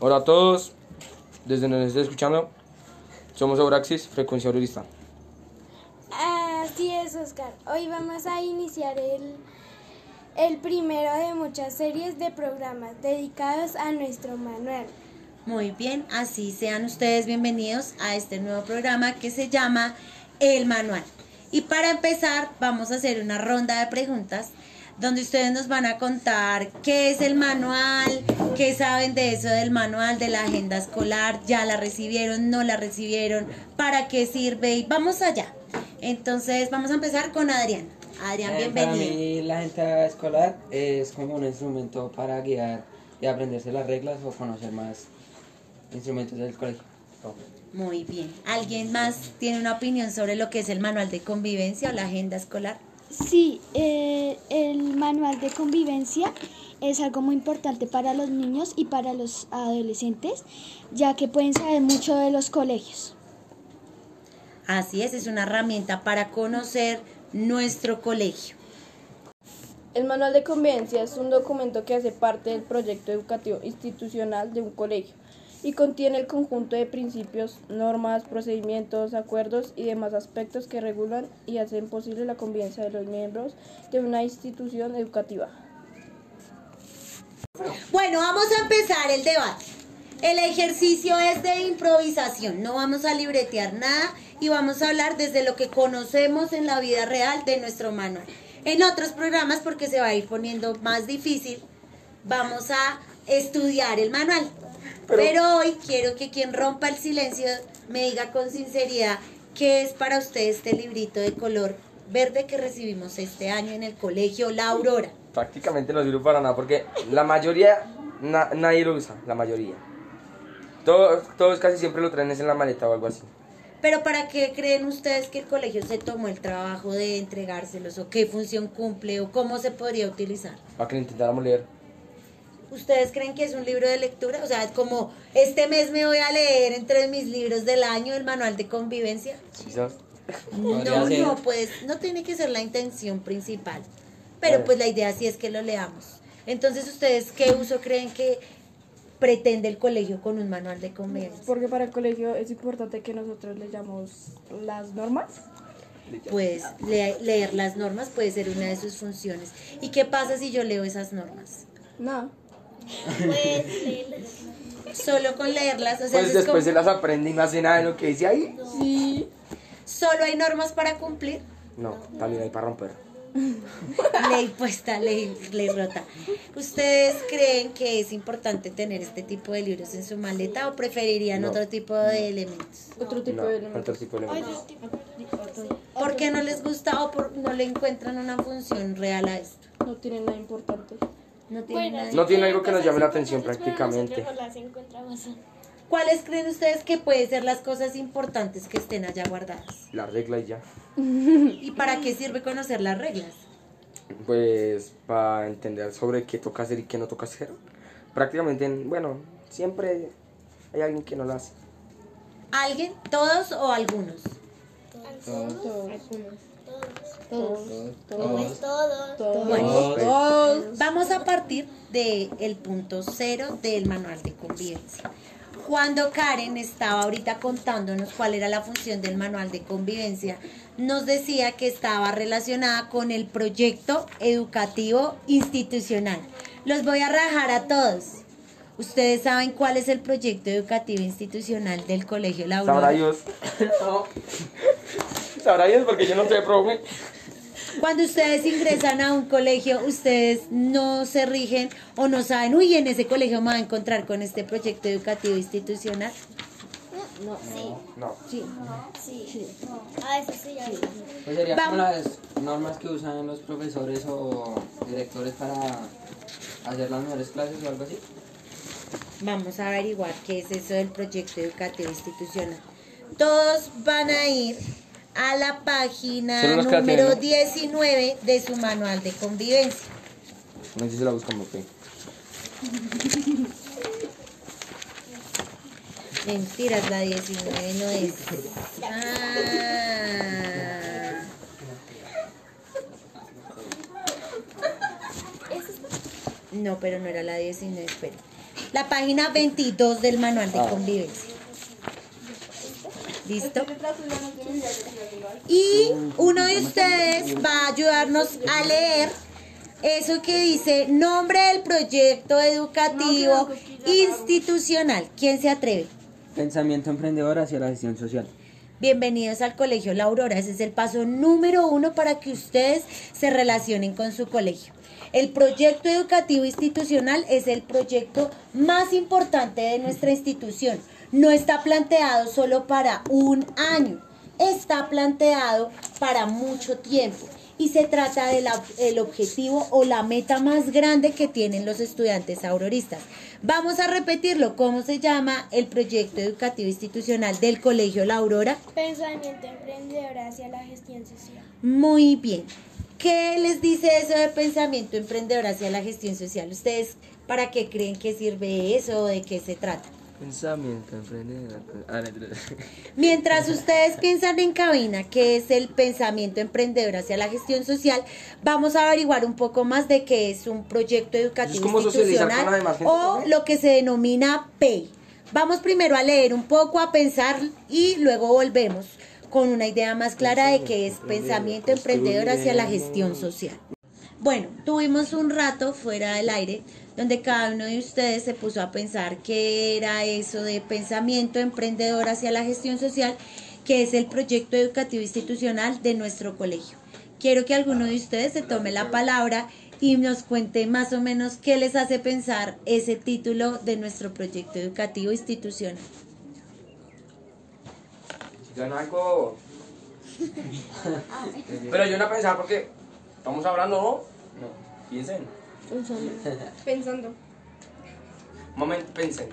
Hola a todos, desde donde nos esté escuchando, somos Auraxis, frecuencia aurorista. Así es, Oscar. Hoy vamos a iniciar el, el primero de muchas series de programas dedicados a nuestro manual. Muy bien, así sean ustedes bienvenidos a este nuevo programa que se llama El Manual. Y para empezar, vamos a hacer una ronda de preguntas donde ustedes nos van a contar qué es el manual, qué saben de eso del manual, de la agenda escolar, ya la recibieron, no la recibieron, para qué sirve y vamos allá. Entonces vamos a empezar con Adrián. Adrián, Eh, Para bienvenido. mí la agenda escolar es como un instrumento para guiar y aprenderse las reglas o conocer más instrumentos del colegio. Muy bien. ¿Alguien más tiene una opinión sobre lo que es el manual de convivencia o la agenda escolar? Sí, eh, el manual de convivencia es algo muy importante para los niños y para los adolescentes, ya que pueden saber mucho de los colegios. Así es, es una herramienta para conocer nuestro colegio. El manual de convivencia es un documento que hace parte del proyecto educativo institucional de un colegio y contiene el conjunto de principios, normas, procedimientos, acuerdos y demás aspectos que regulan y hacen posible la convivencia de los miembros de una institución educativa. Bueno, vamos a empezar el debate. El ejercicio es de improvisación, no vamos a libretear nada y vamos a hablar desde lo que conocemos en la vida real de nuestro manual. En otros programas, porque se va a ir poniendo más difícil, vamos a estudiar el manual. Pero, hoy quiero que quien rompa el silencio me diga con sinceridad qué es para usted este librito de color verde que recibimos este año en el colegio La Aurora. Prácticamente no sirve para nada porque la mayoría, na- nadie lo usa, la mayoría. Todos, todos casi siempre lo traen en la maleta o algo así. Pero ¿para qué creen ustedes que el colegio se tomó el trabajo de entregárselos o qué función cumple o cómo se podría utilizar? Para que lo intentáramos leer. ¿Ustedes creen que es un libro de lectura? O sea, es como este mes me voy a leer entre mis libros del año el manual de convivencia. ¿Sí sabes? Podría No, no, pues no tiene que ser la intención principal. Pero pues la idea sí es que lo leamos. Entonces, ¿ustedes qué uso creen que pretende el colegio con un manual de convivencia? Porque para el colegio es importante que nosotros leyamos las normas. Pues le- leer las normas puede ser una de sus funciones. ¿Y qué pasa si yo leo esas normas? No. Solo con leerlas, o sea, Pues es después como- se las aprende y no hace nada de lo que dice ahí. Sí. solo hay normas para cumplir. No, también hay para romper. Ley puesta, ley, ley rota. ¿Ustedes creen que es importante tener este tipo de libros en su maleta o preferirían No. otro tipo de elementos? Otro tipo No, de otro elementos. tipo de elementos. ¿Por qué no les gusta o por, no le encuentran una función real a esto? No tiene nada importante. No tiene nada. No tiene algo que nos llame la atención prácticamente. ¿Cuáles creen ustedes que pueden ser las cosas importantes que estén allá guardadas? La regla y ya. ¿Y para qué sirve conocer las reglas? Pues para entender sobre qué toca hacer y qué no toca hacer. Prácticamente, bueno, siempre hay alguien que no lo hace. ¿Alguien? ¿Todos o algunos? Bueno, Todos. Vamos a partir del punto cero del manual de convivencia. Cuando Karen estaba ahorita contándonos cuál era la función del manual de convivencia, nos decía que estaba relacionada con el proyecto educativo institucional. Los voy a rajar a todos. ¿Ustedes saben cuál es el proyecto educativo institucional del Colegio La Aurora? Sabrá Dios. No. Sabrá Dios porque yo no sé, profe. Cuando ustedes ingresan a un colegio, ustedes no se rigen o no saben, uy, en ese colegio me va a encontrar con este proyecto educativo institucional. No. A veces sí, a veces Pues sería Vamos. como las normas que usan los profesores o directores para hacer las mejores clases o algo así. Vamos a averiguar qué es eso del proyecto educativo institucional. Todos van a ir a la página número tres, ¿no? 19 de su manual de convivencia. No sé si la buscamos, ok. Mentiras, la 19 no es. Ah. No, pero no era la 19, espera. la página 22 del manual de Ah. convivencia. ¿Listo? Y uno de ustedes va a ayudarnos a leer eso que dice nombre del proyecto educativo institucional. ¿Quién se atreve? Pensamiento emprendedor hacia la gestión social. Bienvenidos al Colegio La Aurora. Ese es el paso número uno para que ustedes se relacionen con su colegio. El proyecto educativo institucional es el proyecto más importante de nuestra institución. No está planteado solo para un año, está planteado para mucho tiempo. Y se trata del objetivo o la meta más grande que tienen los estudiantes auroristas. Vamos a repetirlo. ¿Cómo se llama el proyecto educativo institucional del Colegio La Aurora? Pensamiento emprendedor hacia la gestión social. Muy bien. ¿Qué les dice eso de pensamiento emprendedor hacia la gestión social? ¿Ustedes para qué creen que sirve eso o de qué se trata? Pensamiento emprendedor. Ah, no, no, no. Mientras ustedes piensan en cabina qué es el pensamiento emprendedor hacia la gestión social, vamos a averiguar un poco más de qué es un proyecto educativo institucional o lo que se denomina PEI. Vamos primero a leer un poco, a pensar y luego volvemos con una idea más clara de qué es pensamiento emprendedor hacia la gestión social. Bueno, tuvimos un rato fuera del aire donde cada uno de ustedes se puso a pensar qué era eso de pensamiento emprendedor hacia la gestión social, que es el proyecto educativo institucional de nuestro colegio. Quiero que alguno de ustedes se tome la palabra y nos cuente más o menos qué les hace pensar ese título de nuestro proyecto educativo institucional. Digan algo. Pero yo no a pensar porque estamos hablando, ¿no? No. Piensen. Pensando. Un momento, piensen.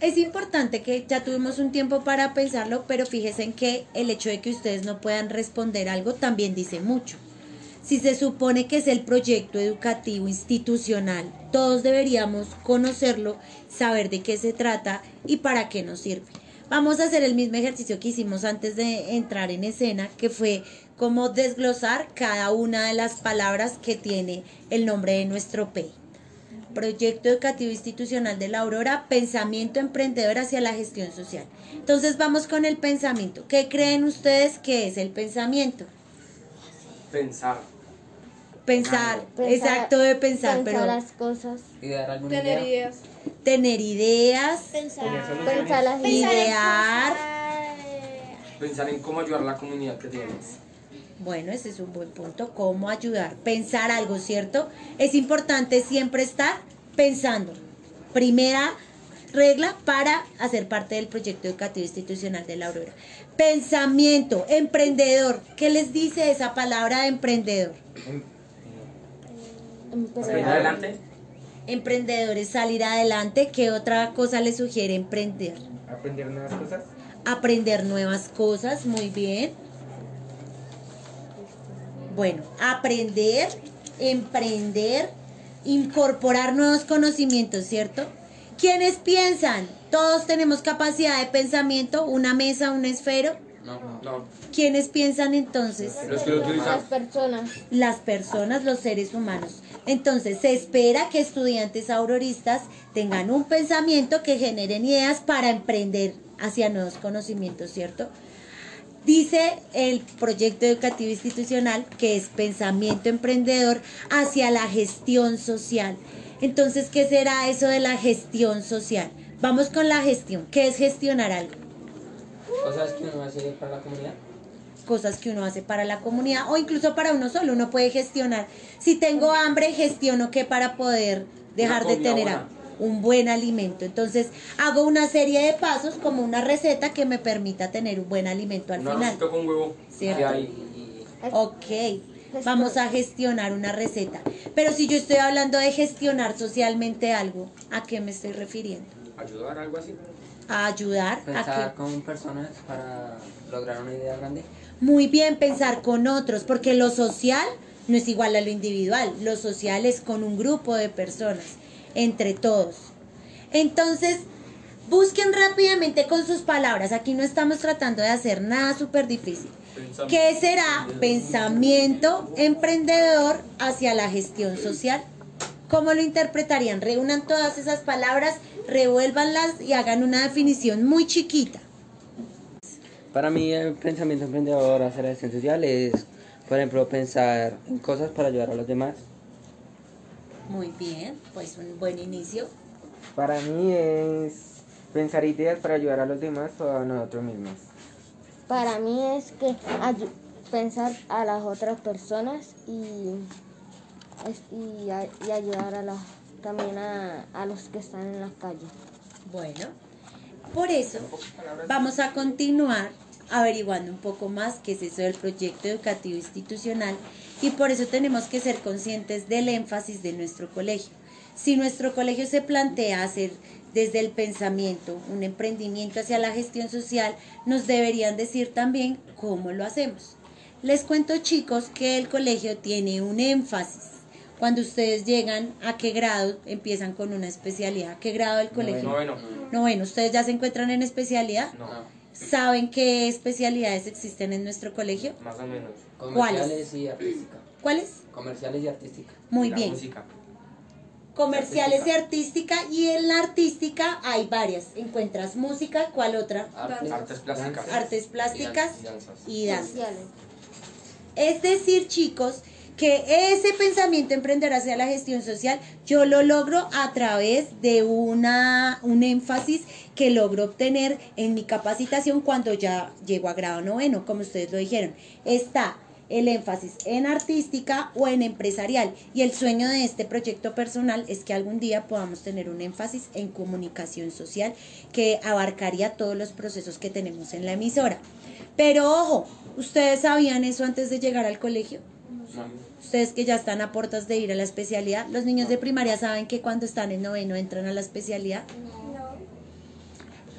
Es importante que ya tuvimos un tiempo para pensarlo, pero fíjense en que el hecho de que ustedes no puedan responder algo también dice mucho. Si se supone que es el proyecto educativo institucional, todos deberíamos conocerlo, saber de qué se trata y para qué nos sirve. Vamos a hacer el mismo ejercicio que hicimos antes de entrar en escena, que fue como desglosar cada una de las palabras que tiene el nombre de nuestro PEI. Proyecto Educativo Institucional de la Aurora, pensamiento emprendedor hacia la gestión social. Entonces vamos con el pensamiento. ¿Qué creen ustedes que es el pensamiento? Pensar. Pensar, Pensar- exacto de pensar, pensar pero las cosas, Idear alguna Tener idea. ideas. tener ideas, Pensar. pensar las idear. Pensar en cómo ayudar a la comunidad que tienes. Bueno, ese es un buen punto. ¿Cómo ayudar? Pensar algo, ¿cierto? Es importante siempre estar pensando. Primera regla para hacer parte del proyecto educativo institucional de la Aurora. Pensamiento, emprendedor. ¿Qué les dice esa palabra de emprendedor? Salir adelante. Emprendedor es salir adelante. ¿Qué otra cosa le sugiere emprender? aprender nuevas cosas. Aprender nuevas cosas, muy bien. Bueno, aprender, emprender, incorporar nuevos conocimientos, ¿cierto? ¿Quiénes piensan? Todos tenemos capacidad de pensamiento, una mesa, un esfero. No. ¿Quiénes piensan entonces? Los que lo utilizan. las personas. Las personas, los seres humanos. Entonces, se espera que estudiantes auroristas tengan un pensamiento que generen ideas para emprender hacia nuevos conocimientos, ¿cierto? Dice el proyecto educativo institucional que es pensamiento emprendedor hacia la gestión social. Entonces, ¿qué será eso de la gestión social? Vamos con la gestión. ¿Qué es gestionar algo? Cosas que uno hace para la comunidad. cosas que uno hace para la comunidad o incluso para uno solo. Uno puede gestionar. Si tengo hambre, gestiono qué para poder dejar de tener hambre. Un buen alimento. Entonces, hago una serie de pasos como una receta que me permita tener un buen alimento al Un final. con huevo. Cierto. hay. Ok, vamos a gestionar una receta. Pero si yo estoy hablando de gestionar socialmente algo, ¿a qué me estoy refiriendo? Ayudar, algo así. A ayudar, a Pensar que... con personas para lograr una idea grande. Muy bien pensar con otros, porque lo social no es igual a lo individual, lo social es con un grupo de personas, entre todos. Entonces, busquen rápidamente con sus palabras, aquí no estamos tratando de hacer nada súper difícil. ¿Qué será pensamiento emprendedor hacia la gestión social? ¿Cómo lo interpretarían? Reúnan todas esas palabras revuélvanlas y hagan una definición muy chiquita. Para mí el pensamiento emprendedor hacia la gestión social es, por ejemplo, pensar en cosas para ayudar a los demás. Muy bien, pues un buen inicio. Para mí es pensar ideas para ayudar a los demás o a nosotros mismos. Para mí es que pensar a las otras personas y, y, a- y ayudar a las, también a, a los que están en la calle. Bueno, por eso vamos a continuar averiguando un poco más qué es eso del proyecto educativo institucional y por eso tenemos que ser conscientes del énfasis de nuestro colegio. Si nuestro colegio se plantea hacer desde el pensamiento un emprendimiento hacia la gestión social, nos deberían decir también cómo lo hacemos. Les cuento chicos que el colegio tiene un énfasis. Cuando ustedes llegan, ¿a qué grado empiezan con una especialidad? ¿Qué grado del colegio? Noveno. Noveno. ¿Ustedes ya se encuentran en especialidad? No, ¿Saben qué especialidades existen en nuestro colegio? más o menos. Comerciales y artística. ¿Cuáles? Comerciales y artística. Muy La bien. música. Comerciales y artística. Y en la artística hay varias. Encuentras música, ¿cuál otra? Artes plásticas. Artes plásticas Y danzas. y danzas. Es decir, chicos, que ese pensamiento emprender hacia la gestión social yo lo logro a través de una, un énfasis que logro obtener en mi capacitación cuando ya llego a grado noveno, como ustedes lo dijeron. Está el énfasis en artística o en empresarial y el sueño de este proyecto personal es que algún día podamos tener un énfasis en comunicación social que abarcaría todos los procesos que tenemos en la emisora. Pero ojo, ¿ustedes sabían eso antes de llegar al colegio? Ustedes que ya están a puertas de ir a la especialidad, los niños de primaria saben que cuando están en noveno entran a la especialidad.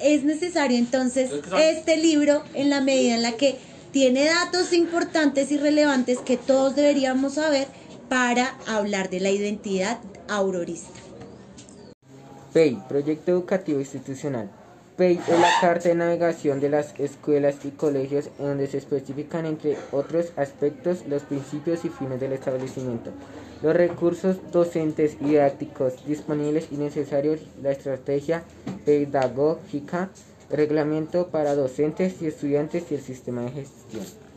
Es necesario entonces este libro en la medida en la que tiene datos importantes y relevantes que todos deberíamos saber para hablar de la identidad aurorista. PEI, Proyecto Educativo Institucional. La carta de navegación de las escuelas y colegios en donde se especifican, entre otros aspectos, los principios y fines del establecimiento, los recursos docentes y didácticos disponibles y necesarios, la estrategia pedagógica, reglamento para docentes y estudiantes y el sistema de gestión.